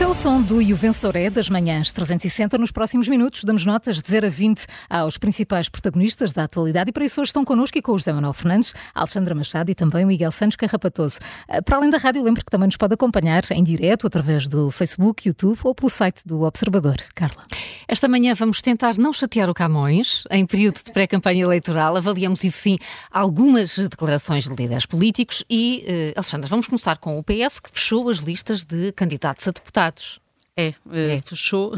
Este é o som do Juvensoré das manhãs 360. Nos próximos minutos damos notas de 0 a 20 aos principais protagonistas da atualidade e para isso hoje estão connosco e com o José Manuel Fernandes, Alexandra Machado e também o Miguel Santos Carrapatoso. Ah, para além da rádio, lembro que também nos pode acompanhar em direto através do Facebook, YouTube ou pelo site do Observador. Carla. Esta manhã vamos tentar não chatear o Camões. Em período de pré-campanha eleitoral, avaliamos isso sim algumas declarações de líderes políticos e, uh, Alexandra, vamos começar com o PS que fechou as listas de candidatos a deputados. É, é, fechou,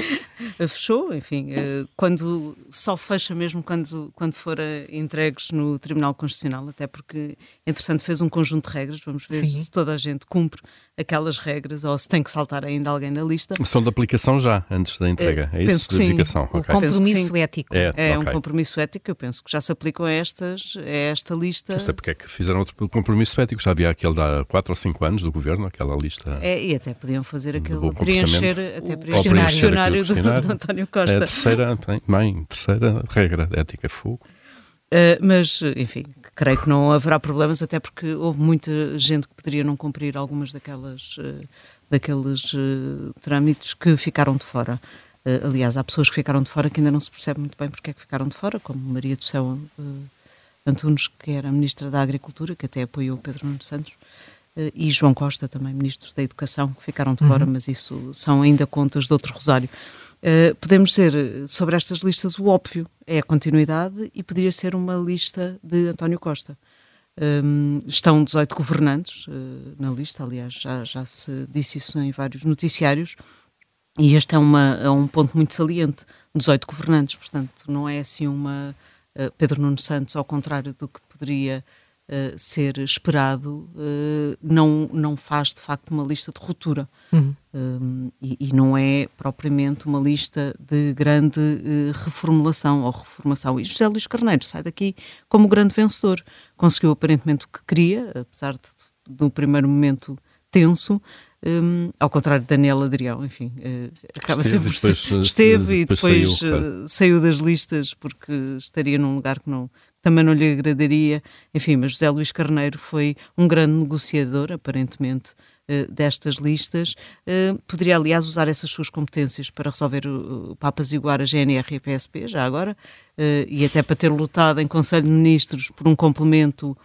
fechou, enfim, eh, quando só fecha mesmo quando, quando for entregues no Tribunal Constitucional, até porque, entretanto, fez um conjunto de regras, vamos ver Sim. se toda a gente cumpre aquelas regras ou se tem que saltar ainda alguém da lista. São de aplicação já, antes da entrega, é, é isso? Penso que sim. O okay. compromisso ético. É, é okay. um compromisso ético, eu penso que já se aplicam a estas, a esta lista. Não sei porque é que fizeram outro compromisso ético, já havia aquele de há 4 ou 5 anos do Governo, aquela lista. É, e até podiam fazer aquele preencher, até preencher o questionário do, do António Costa. É a terceira, bem, bem, terceira regra ética fogo. Uh, mas, enfim, creio que não haverá problemas, até porque houve muita gente que poderia não cumprir algumas daquelas, uh, daqueles uh, trâmites que ficaram de fora. aliás, há pessoas que ficaram de fora que ainda não se percebe muito bem porque é que ficaram de fora, como Maria do Céu Antunes, que era Ministra da Agricultura, que até apoiou Pedro Nuno Santos, e João Costa, também Ministros da Educação, que ficaram de uhum. fora, mas isso são ainda contas de outro rosário. Uh, podemos ser sobre estas listas o óbvio, é a continuidade e poderia ser uma lista de António Costa. Um, estão 18 governantes uh, na lista, aliás, já, já se disse isso em vários noticiários, e este é, uma, é um ponto muito saliente: 18 governantes, portanto, não é assim uma uh, Pedro Nuno Santos, ao contrário do que poderia uh, ser esperado, uh, não, não faz de facto uma lista de ruptura. Uhum. Um, e, e, não é propriamente uma lista de grande uh, reformulação ou reformação. E José Luís Carneiro sai daqui como grande vencedor. Conseguiu aparentemente o que queria, apesar de, um primeiro momento tenso, um, ao contrário de Daniel Adrião, enfim, uh, acaba esteve, sempre depois, esteve e depois, saiu, uh, saiu, das listas porque estaria num lugar que não, também não lhe agradaria. Enfim, mas José Luís Carneiro foi um grande negociador, aparentemente, destas listas. Poderia, aliás, usar essas suas competências para resolver o, para apaziguar a GNR e a PSP, já agora, e até para ter lutado em Conselho de Ministros por um complemento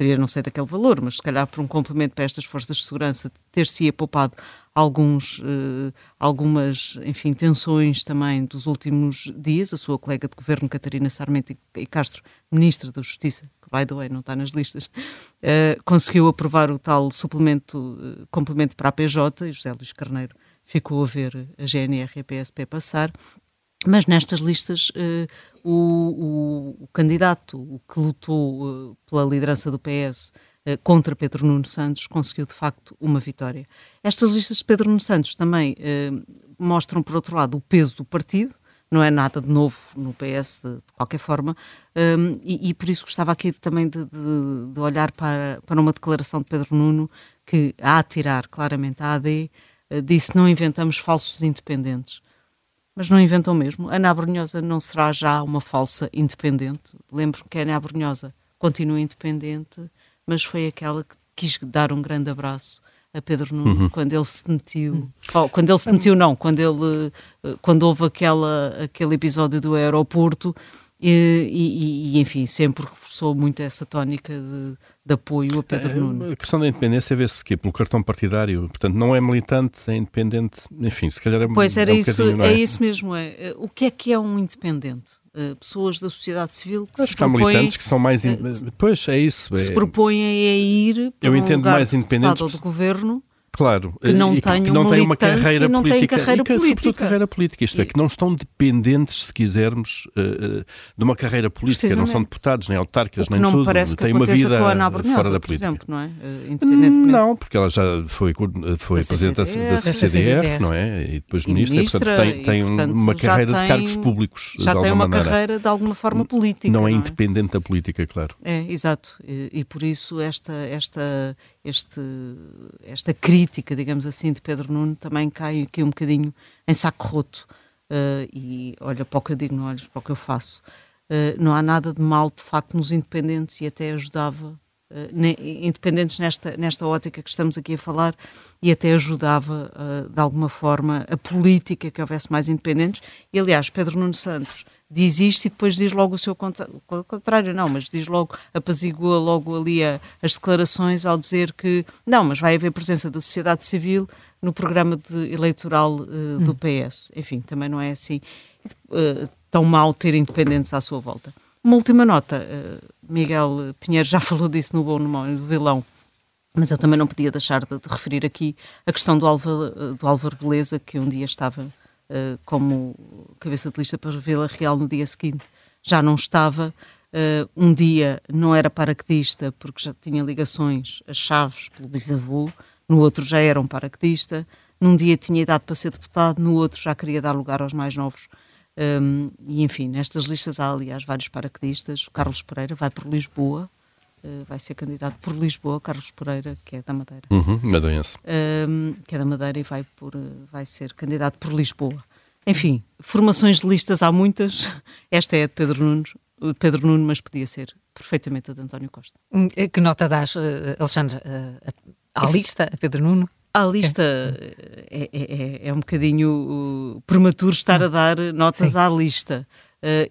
poderia não ser daquele valor, mas se calhar por um complemento para estas forças de segurança ter-se poupado alguns, uh, algumas, enfim, tensões também dos últimos dias. A sua colega de governo, Catarina Sarmento e Castro, ministra da Justiça, que, by the way, não está nas listas, uh, conseguiu aprovar o tal suplemento, uh, complemento para a PJ, e José Luís Carneiro ficou a ver a GNR e a PSP passar. Mas nestas listas, o, o, o, candidato que lutou pela liderança do PS eh, contra Pedro Nuno Santos conseguiu de facto uma vitória. Estas listas de Pedro Nuno Santos também eh, mostram, por outro lado, o peso do partido, não é nada de novo no PS de, qualquer forma, um, ehm, e, e, por isso gostava aqui também de, de, de, olhar para, para uma declaração de Pedro Nuno que, a atirar claramente a AD, disse: Não inventamos falsos independentes. Mas não inventam mesmo. Ana Abrunhosa não será já uma falsa independente. Lembro que a Ana Abrunhosa continua independente mas foi aquela que quis dar um grande abraço a Pedro Nuno uhum. quando ele se sentiu, oh, quando ele se sentiu não, quando ele eh, quando houve aquela aquele episódio do aeroporto e, e, e enfim sempre reforçou muito essa tónica de, de apoio a Pedro é, Nuno. A questão da independência vê-se que pelo cartão partidário, portanto não é militante, é independente, enfim, se calhar é Pois era é um isso, é? é? isso mesmo, é. O que é que é um independente? Uh, pessoas da sociedade civil que Acho se que há militantes que são mais. In... Uh, pois é isso. Se propõem a ir para eu um entendo lugar mais de independentes. do governo Claro, que não, e que, que não têm uma carreira não política. carreira e que, política. carreira política, isto é, que não estão dependentes, se quisermos, uh, de uma carreira política. Não são deputados, nem autarcas, nem não tudo. parece que têm uma vida fora da política. Por exemplo, não é? Não, porque ela já foi, foi presidente da CCDR, não é? E depois e ministra, ministra, portanto tem, tem portanto, uma carreira tem, de cargos públicos. Já tem uma maneira. carreira de alguma forma política. Não, não é é independente da política, claro. É, exato. E, e por isso esta, esta, este, esta crítica, digamos assim, de Pedro Nuno também cai aqui um bocadinho em saco roto. Uh, e olha para o que eu digo, não olhas para o que eu faço. Uh, não há nada de mal, de facto, nos independentes e até ajudava independentes nesta, nesta ótica que estamos aqui a falar e até ajudava de alguma forma a política que houvesse mais independentes. E aliás, Pedro Nuno Santos diz isto e depois diz logo o seu contrário, não, mas diz logo, apazigua logo ali a, as declarações ao dizer que não, mas vai haver presença da sociedade civil no programa de, eleitoral uh, do hum. PS. Enfim, também não é assim uh, tão mal ter independentes à sua volta. Uma última nota, uh, Miguel Pinheiro já falou disso no Bom no Mau no Vilão, mas eu também não podia deixar de, de referir aqui a questão do Álvaro, do Álvaro Beleza, que um dia estava uh, como cabeça de lista para Vila Real no dia seguinte já não estava. Uh, um dia não era paraquedista porque já tinha ligações as chaves pelo bisavô, no outro já era um paraquedista, num dia tinha idade para ser deputado, no outro já queria dar lugar aos mais novos. Um, e enfim, nestas listas há aliás vários paraquedistas. O Carlos Pereira vai por Lisboa, uh, vai ser candidato por Lisboa, Carlos Pereira, que é da Madeira. Uhum, madeirense. Um, que é da Madeira e vai, por, vai ser candidato por Lisboa. Enfim, formações de listas há muitas. Esta é a de Pedro Nuno, Pedro Nuno, mas podia ser perfeitamente a de António Costa. Hum, eh, que nota dás, eh, Alexandre, eh, à lista, a Pedro Nuno? A lista é, é, é, é um bocadinho prematuro estar a dar notas Sim. à lista.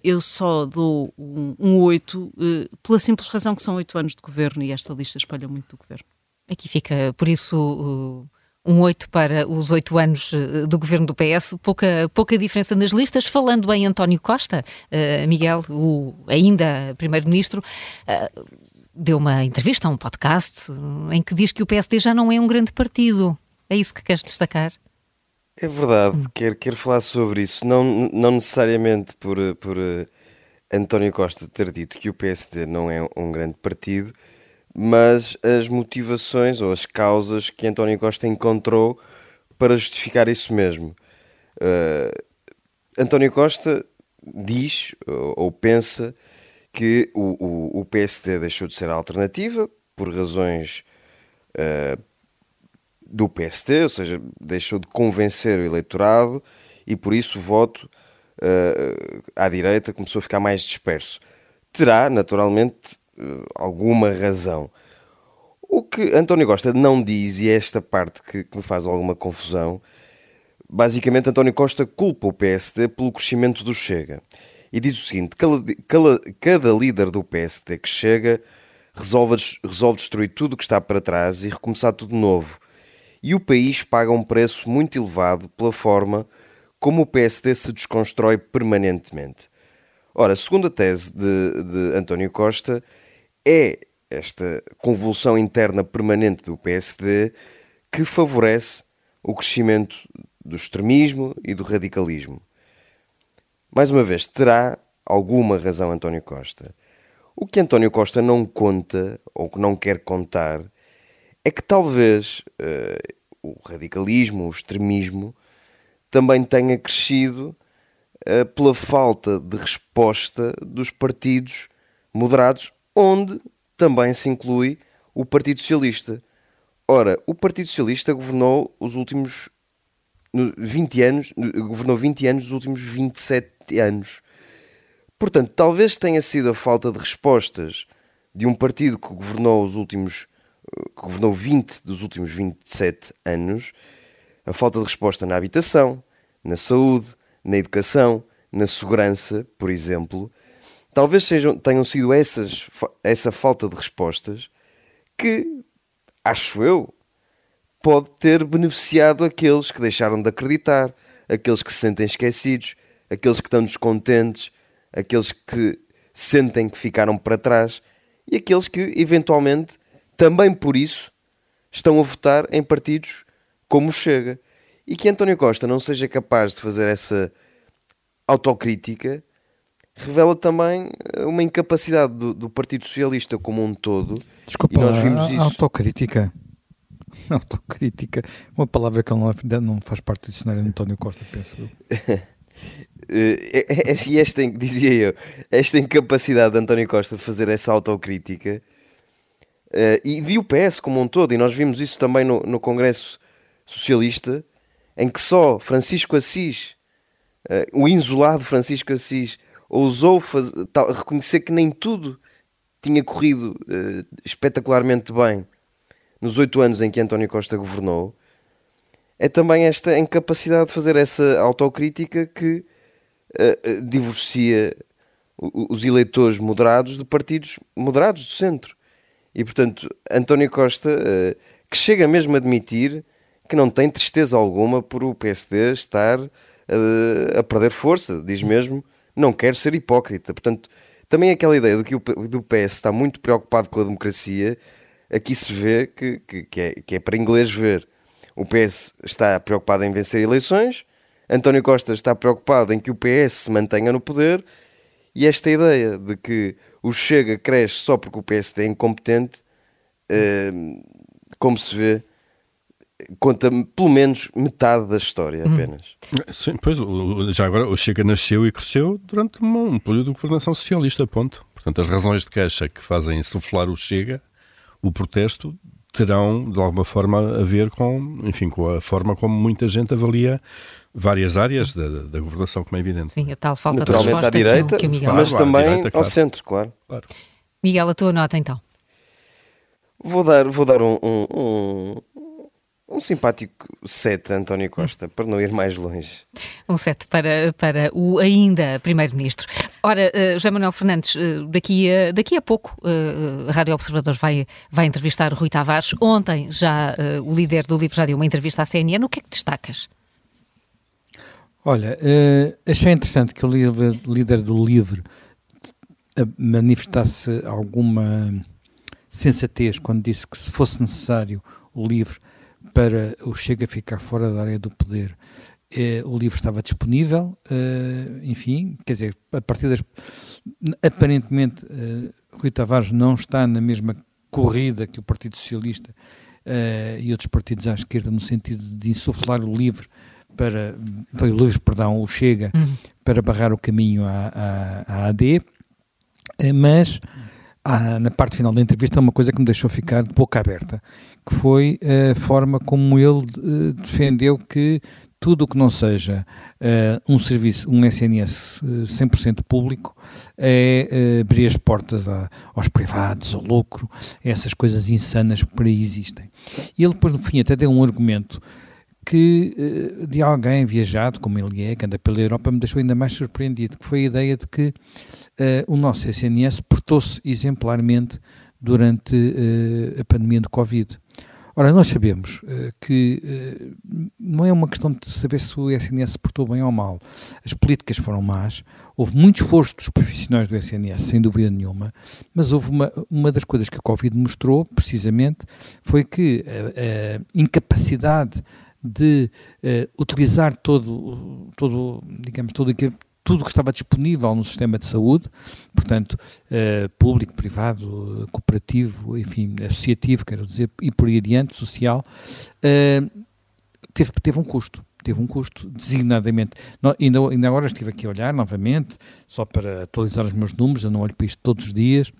eu só dou um, um 8 pela simples razão que são oito anos de governo e esta lista espalha muito do governo. Aqui fica, por isso, um 8 para os oito anos eh, do governo do PS, pouca, pouca diferença nas listas. Falando em António Costa, Miguel, o ainda primeiro-ministro, deu uma entrevista a um podcast em que diz que o PSD já não é um grande partido. É isso que queres destacar? É verdade, quero, quero falar sobre isso. Não, não necessariamente por, por uh, António Costa ter dito que o PSD não é um grande partido, mas as motivações ou as causas que António Costa encontrou para justificar isso mesmo. Uh, António Costa diz ou, ou pensa que o, o, o, PSD deixou de ser a alternativa por razões uh, do PSD, ou seja, deixou de convencer o eleitorado e por isso o voto uh, à direita começou a ficar mais disperso. Terá, naturalmente, eh, alguma razão. O que António Costa não diz, e é esta parte que, que me faz alguma confusão, basicamente António Costa culpa o PSD pelo crescimento do Chega. E diz o seguinte: cada, cada, líder do PSD que chega resolve, resolve destruir tudo o que está para trás e recomeçar tudo novo. E o país paga um preço muito elevado pela forma como o PSD se desconstrói permanentemente. Ora, segundo a tese de, de António Costa, é esta convulsão interna permanente do PSD que favorece o crescimento do extremismo e do radicalismo. Mais uma vez, terá alguma razão António Costa. O que António Costa não conta, ou que não quer contar, é que talvez uh, o radicalismo, o extremismo, também tenha crescido uh, pela falta de resposta dos partidos moderados onde também se inclui o Partido Socialista. Ora, o Partido Socialista governou os últimos 20 anos, governou 20 anos dos últimos 27 anos. Portanto, talvez tenha sido a falta de respostas de um partido que governou os últimos que governou 20 dos últimos 27 anos, a falta de resposta na habitação, na saúde, na educação, na segurança, por exemplo, Talvez sejam, tenham sido essas, essa falta de respostas que, acho eu, pode ter beneficiado aqueles que deixaram de acreditar, aqueles que se sentem esquecidos, aqueles que estão descontentes, aqueles que sentem que ficaram para trás e aqueles que, eventualmente, também por isso, estão a votar em partidos como Chega. E que António Costa não seja capaz de fazer essa autocrítica revela também eh, uma incapacidade do, do, Partido Socialista como um todo. Desculpa, e nós vimos a, isso. autocrítica. Autocrítica, uma palavra que não, não faz parte do dicionário de António Costa, penso eu. Eh, é, e esta, dizia eu, esta incapacidade de António Costa de fazer essa autocrítica uh, e viu o PS como um todo, e nós vimos isso também no, no Congresso Socialista, em que só Francisco Assis, o insulado Francisco Assis, ousou fazer, tal, reconhecer que nem tudo tinha corrido espetacularmente bem nos oito anos em que António Costa governou, é também esta incapacidade de fazer essa autocrítica que uh, divorcia os eleitores moderados de partidos moderados do centro. E, portanto, António Costa, uh, que chega mesmo a admitir que não tem tristeza alguma por o PSD estar a perder força, diz mesmo, não quer ser hipócrita. Portanto, também aquela ideia de que o do PS está muito preocupado com a democracia, aqui se vê que, que, que, é, que é para inglês ver. O PS está preocupado em vencer eleições, António Costa está preocupado em que o PS se mantenha no poder, e esta ideia de que o Chega cresce só porque o PSD é incompetente, uh, como se vê, conta pelo menos metade da história hum. apenas. Sim, pois, já agora o Chega nasceu e cresceu durante um período de governação socialista, ponto. Portanto, as razões de queixa que fazem insuflar o Chega, o protesto, terão de alguma forma a ver com, enfim, com a forma como muita gente avalia várias áreas da, da governação, como é evidente. Sim, a tal falta Naturalmente de à direita, que, que mas claro, também direita, claro. ao centro, claro. claro. Miguel, a tua nota então. Vou dar, vou dar um, um, um simpático 7 António Costa, para não ir mais longe. Um 7 para, para o ainda Primeiro-Ministro. Ora, uh, José Manuel Fernandes, uh, daqui, a, daqui a pouco uh, a Rádio Observador vai, vai entrevistar Rui Tavares. Ontem já uh, o líder do LIVRE já deu uma entrevista à CNN. O que é que destacas? Olha, achei interessante que o líder do LIVRE manifestasse alguma sensatez quando disse que se fosse necessário o LIVRE para o Chega ficar fora da área do poder. Eh, o livro estava disponível, eh, enfim, quer dizer, a partir das. Aparentemente, Rui Tavares não está na mesma corrida que o Partido Socialista e outros partidos à esquerda, no sentido de insuflar o livro para. Foi o livro, perdão, o Chega, uhum. para barrar o caminho à, à, à AD, mas ah, na parte final da entrevista, uma coisa que me deixou ficar de boca aberta, que foi a forma como ele uh, defendeu que tudo o que não seja uh, um serviço, um SNS uh, 100% público, é uh, abrir as portas a, aos privados, ao lucro, essas coisas insanas que por aí existem. E ele depois, no fim, até deu um argumento que uh, de alguém viajado, como ele é, que anda pela Europa, me deixou ainda mais surpreendido, que foi a ideia de que uh, o nosso SNS portou-se exemplarmente durante uh, a pandemia de Covid. Ora, nós sabemos uh, que não é uma questão de saber se o SNS portou bem ou mal. As políticas foram más, houve muito esforço dos profissionais do SNS, sem dúvida nenhuma, mas houve uma, uma das coisas que a Covid mostrou, precisamente, foi que a, a incapacidade de utilizar todo, todo, digamos, todo tudo que estava disponível no sistema de saúde, portanto, uh, público, privado, cooperativo, enfim, associativo, quero dizer, e por aí adiante, social, uh, teve, teve um custo. Teve um custo, designadamente. No, ainda, ainda agora estive aqui a olhar novamente, só para atualizar os meus números, eu não olho para isto todos os dias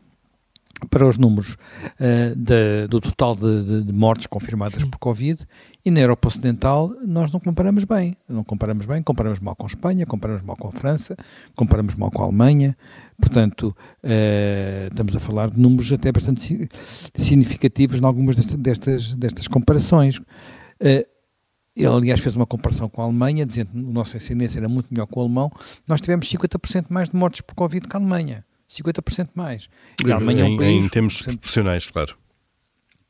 para os números uh, de, do total de, de, mortes confirmadas Sim. por Covid e na Europa Ocidental nós não comparamos bem. Não comparamos bem, comparamos mal com Espanha, comparamos mal com a França, comparamos mal com a Alemanha. Portanto, uh, estamos a falar de números até bastante significativos em algumas destas, destas comparações. Uh, ele, aliás, fez uma comparação com a Alemanha, dizendo que o nosso SNS era muito melhor que o alemão. Nós tivemos 50% mais de mortes por Covid que a Alemanha. 50% mais. E a Alemanha em, é um país, em termos proporcionais, claro.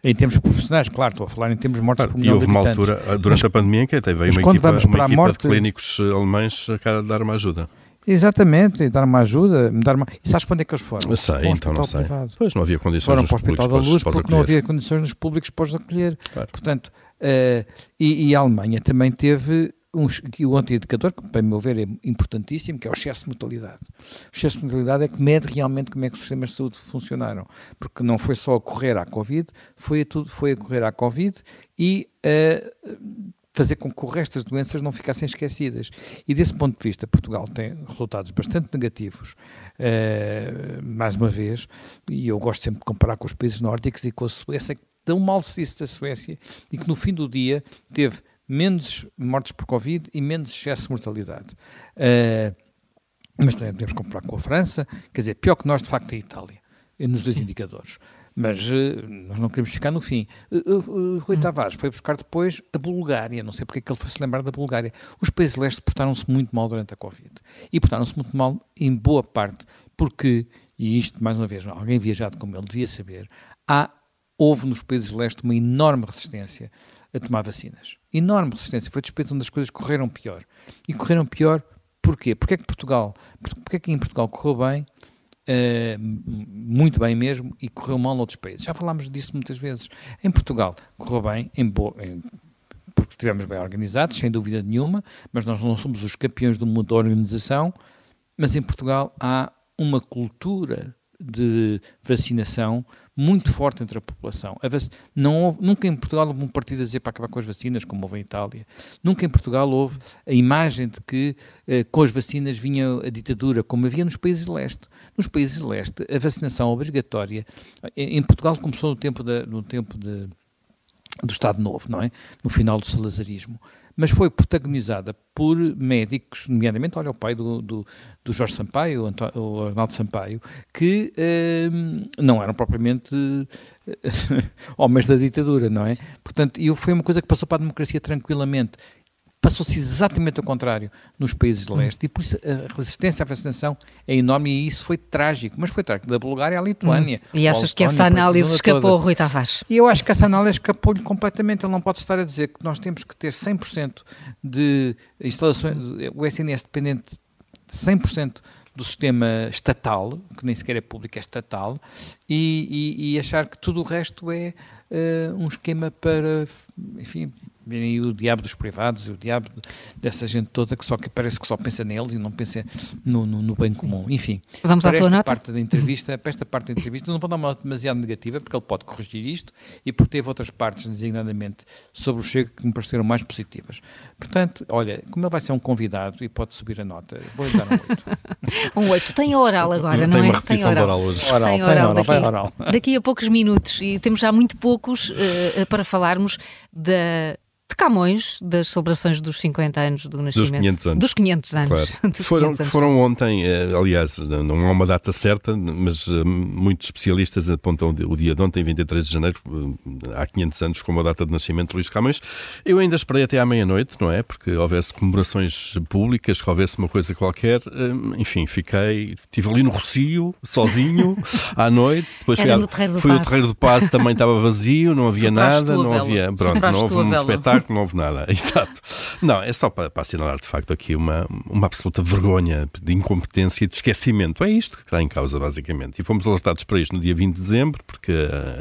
Em termos profissionais, claro, estou a falar em termos de mortes claro, por milhão E houve uma altura, durante mas, a pandemia, que até veio uma equipa, vamos para uma equipa morte, de clínicos eh, alemães a dar uma ajuda. Exatamente, dar uma ajuda, dar uma... E sabes onde é que eles foram? Eu sei, para então não sei. Privado. Pois não havia condições Foram para o Hospital da Luz porque não havia condições nos públicos para os acolher. Claro. Portanto, uh, e, e, a Alemanha também teve um, o anti-indicador, que para meu ver é importantíssimo, que é o excesso de mortalidade. O excesso de mortalidade é que mede realmente como é que os sistemas de saúde funcionaram, porque não foi só a correr à Covid, foi a, tudo, foi a correr à Covid e a fazer com que o resto das doenças não ficassem esquecidas. E desse ponto de vista, Portugal tem resultados bastante negativos, uh, mais uma vez, e eu gosto sempre de comparar com os países nórdicos e com a Suécia, que tão mal se disse da Suécia, e que no fim do dia teve menos mortes por Covid e menos excesso de mortalidade. Uh, mas também podemos comparar com a França, quer dizer, pior que nós, de facto, é a Itália. nos dois indicadores. Mas uh, nós não queremos ficar no fim. Uh, Rui hum. Tavares foi buscar depois a Bulgária. Não sei porque é que ele foi se lembrar da Bulgária. Os países leste portaram-se muito mal durante a Covid. E portaram-se muito mal em boa parte porque, e isto mais uma vez, alguém viajado como ele devia saber, há, houve nos países leste uma enorme resistência a tomar vacinas. Enorme resistência. Foi despeito onde as coisas correram pior. E correram pior porquê? Porque é que Portugal, porque é que em Portugal correu bem Uh, muito bem mesmo e correu mal noutros países. Já falámos disso muitas vezes. Em Portugal correu bem, em, em porque estivemos bem organizados, sem dúvida nenhuma, mas nós não somos os campeões do mundo da organização. Mas em Portugal há uma cultura de vacinação muito forte entre a população. A vac... não houve, nunca em Portugal houve um partido a dizer para acabar com as vacinas, como houve em Itália. Nunca em Portugal houve a imagem de que eh, com as vacinas vinha a ditadura, como havia nos países de leste. Nos países de leste, a vacinação obrigatória, em Portugal começou no tempo, da, no tempo de, do Estado Novo, não é? No final do salazarismo mas foi protagonizada por médicos, nomeadamente, olha, o pai do, do, do Jorge Sampaio, o Arnaldo Sampaio, que eh, não eram propriamente homens da ditadura, não é? Portanto, foi uma coisa que passou para a democracia tranquilamente. Passou-se exatamente ao contrário nos países de leste e por isso a resistência à vacinação é enorme e isso foi trágico, mas foi trágico da Bulgária à Lituânia. Hum. E achas que essa análise escapou toda. Rui Tavares? E eu acho que essa análise escapou-lhe completamente. Ele não pode estar a dizer que nós temos que ter 100% de instalações, o SNS dependente de 100% do sistema estatal, que nem sequer é público, é estatal, e, e, e achar que tudo o resto é uh, um esquema para, enfim, e o diabo dos privados e o diabo dessa gente toda que só que parece que só pensa neles e não pensa no, no, no bem comum. Enfim, Vamos para à tua esta nota? parte da entrevista, para esta parte da entrevista, não vou dar uma nota demasiado negativa porque ele pode corrigir isto e porque teve outras partes, designadamente sobre o Chega, que me pareceram mais positivas. Portanto, olha, como ele vai ser um convidado e pode subir a nota, vou-lhe dar um 8. um 8. Tem a oral agora, não, não é? Uma repetição tem oral. hoje. Oral, tem oral, tem oral, oral. Daqui, daqui a poucos minutos e temos já muito poucos uh, para falarmos da Camões, das celebrações dos 50 anos do nascimento. Dos 500 anos. Dos 500 anos. Claro. Dos foram, 500 anos. foram ontem, eh, aliás, não há uma data certa, mas eh, muitos especialistas apontam o dia de ontem, 23 de janeiro, eh, há 500 anos, como a data de nascimento de Luís Camões. Eu ainda esperei até à meia-noite, não é? Porque houvesse comemorações públicas, que houvesse uma coisa qualquer. Enfim, fiquei, estive ali no Rocio, sozinho, à noite. Depois Era fui, no Terreiro do fui ao Paço. Terreiro do Passo, também estava vazio, não havia Sopraste nada, não havia, pronto, não houve um vela. espetáculo não houve nada, exato. Não, é só para, para assinalar de facto aqui uma, uma absoluta vergonha de incompetência e de esquecimento. É isto que está em causa, basicamente. E fomos alertados para isto no dia 20 de dezembro, porque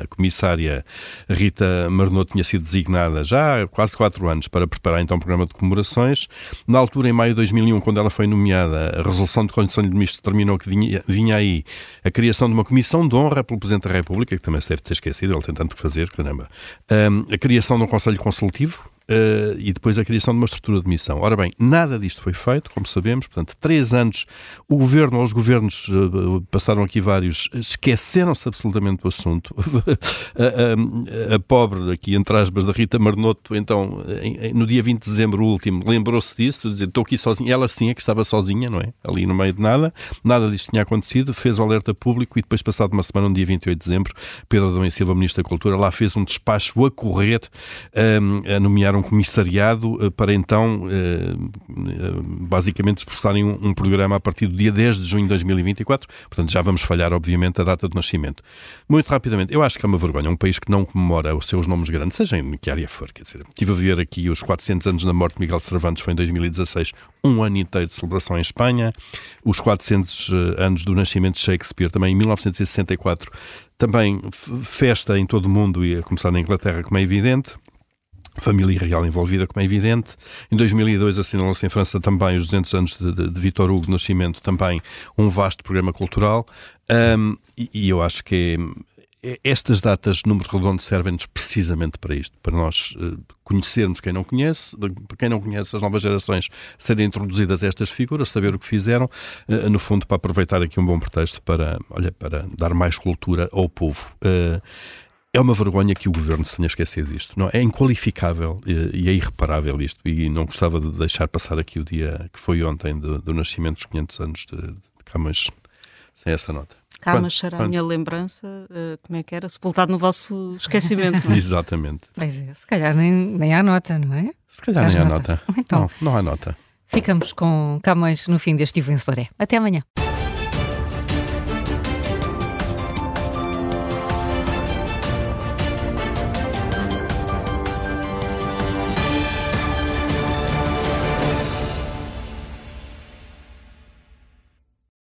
a comissária Rita Marnot tinha sido designada já há quase quatro anos para preparar então o programa de comemorações. Na altura, em maio de 2001, quando ela foi nomeada, a resolução de Conselho de Ministros determinou que vinha, vinha aí a criação de uma comissão de honra pelo Presidente da República, que também se deve ter esquecido, ele tem tanto que fazer, caramba. Um, a criação de um Conselho Consultivo, Uh, e depois a criação de uma estrutura de missão. Ora bem, nada disto foi feito, como sabemos, portanto, três anos, o governo, ou os governos, uh, passaram aqui vários, esqueceram-se absolutamente do assunto. a, a, a, pobre, aqui entre aspas, da Rita Marnoto, então, em, em, no dia 20 de dezembro último, lembrou-se disso, dizer, estou aqui sozinha, ela sim é que estava sozinha, não é? Ali no meio de nada, nada disto tinha acontecido, fez o alerta público e depois, passado uma semana, no dia 28 de dezembro, Pedro e Silva, Ministro da Cultura, lá fez um despacho a correr, um, a nomear um comissariado uh, para então, uh, basicamente, esforçarem um, um, programa a partir do dia 10 de junho de 2024. Portanto, já vamos falhar, obviamente, a data de nascimento. Muito rapidamente, eu acho que é uma vergonha um país que não comemora os seus nomes grandes, seja em que área for. Quer dizer, estive a ver aqui os 400 anos da morte de Miguel Cervantes, foi em 2016, um ano inteiro de celebração em Espanha. Os 400 anos do nascimento de Shakespeare, também em 1964, também festa em todo o mundo e a começar na Inglaterra, como é evidente família real envolvida, como é evidente. Em 2002 assinalou-se em França também os 200 anos de, de, de Vitor Hugo Nascimento, também um vasto programa cultural. Um, e, e, eu acho que é, estas datas, números redondos, servem-nos precisamente para isto, para nós uh, conhecermos quem não conhece, para quem não conhece as novas gerações serem introduzidas a estas figuras, saber o que fizeram, uh, no fundo para aproveitar aqui um bom pretexto para, olha, para dar mais cultura ao povo. Uh, é uma vergonha que o governo se tenha esquecido disto. Não, é inqualificável e é irreparável isto. E não gostava de deixar passar aqui o dia que foi ontem do, do nascimento dos 500 anos de, de Camões sem essa nota. Mas será a minha lembrança, eh, como é que era? Sepultado no vosso esquecimento. não é? Exatamente. Pois é, se calhar nem, nem há nota, não é? Se calhar Dás nem há nota? nota. Então. Não, não há nota. Ficamos com Camões no fim deste Vencedor. Até amanhã.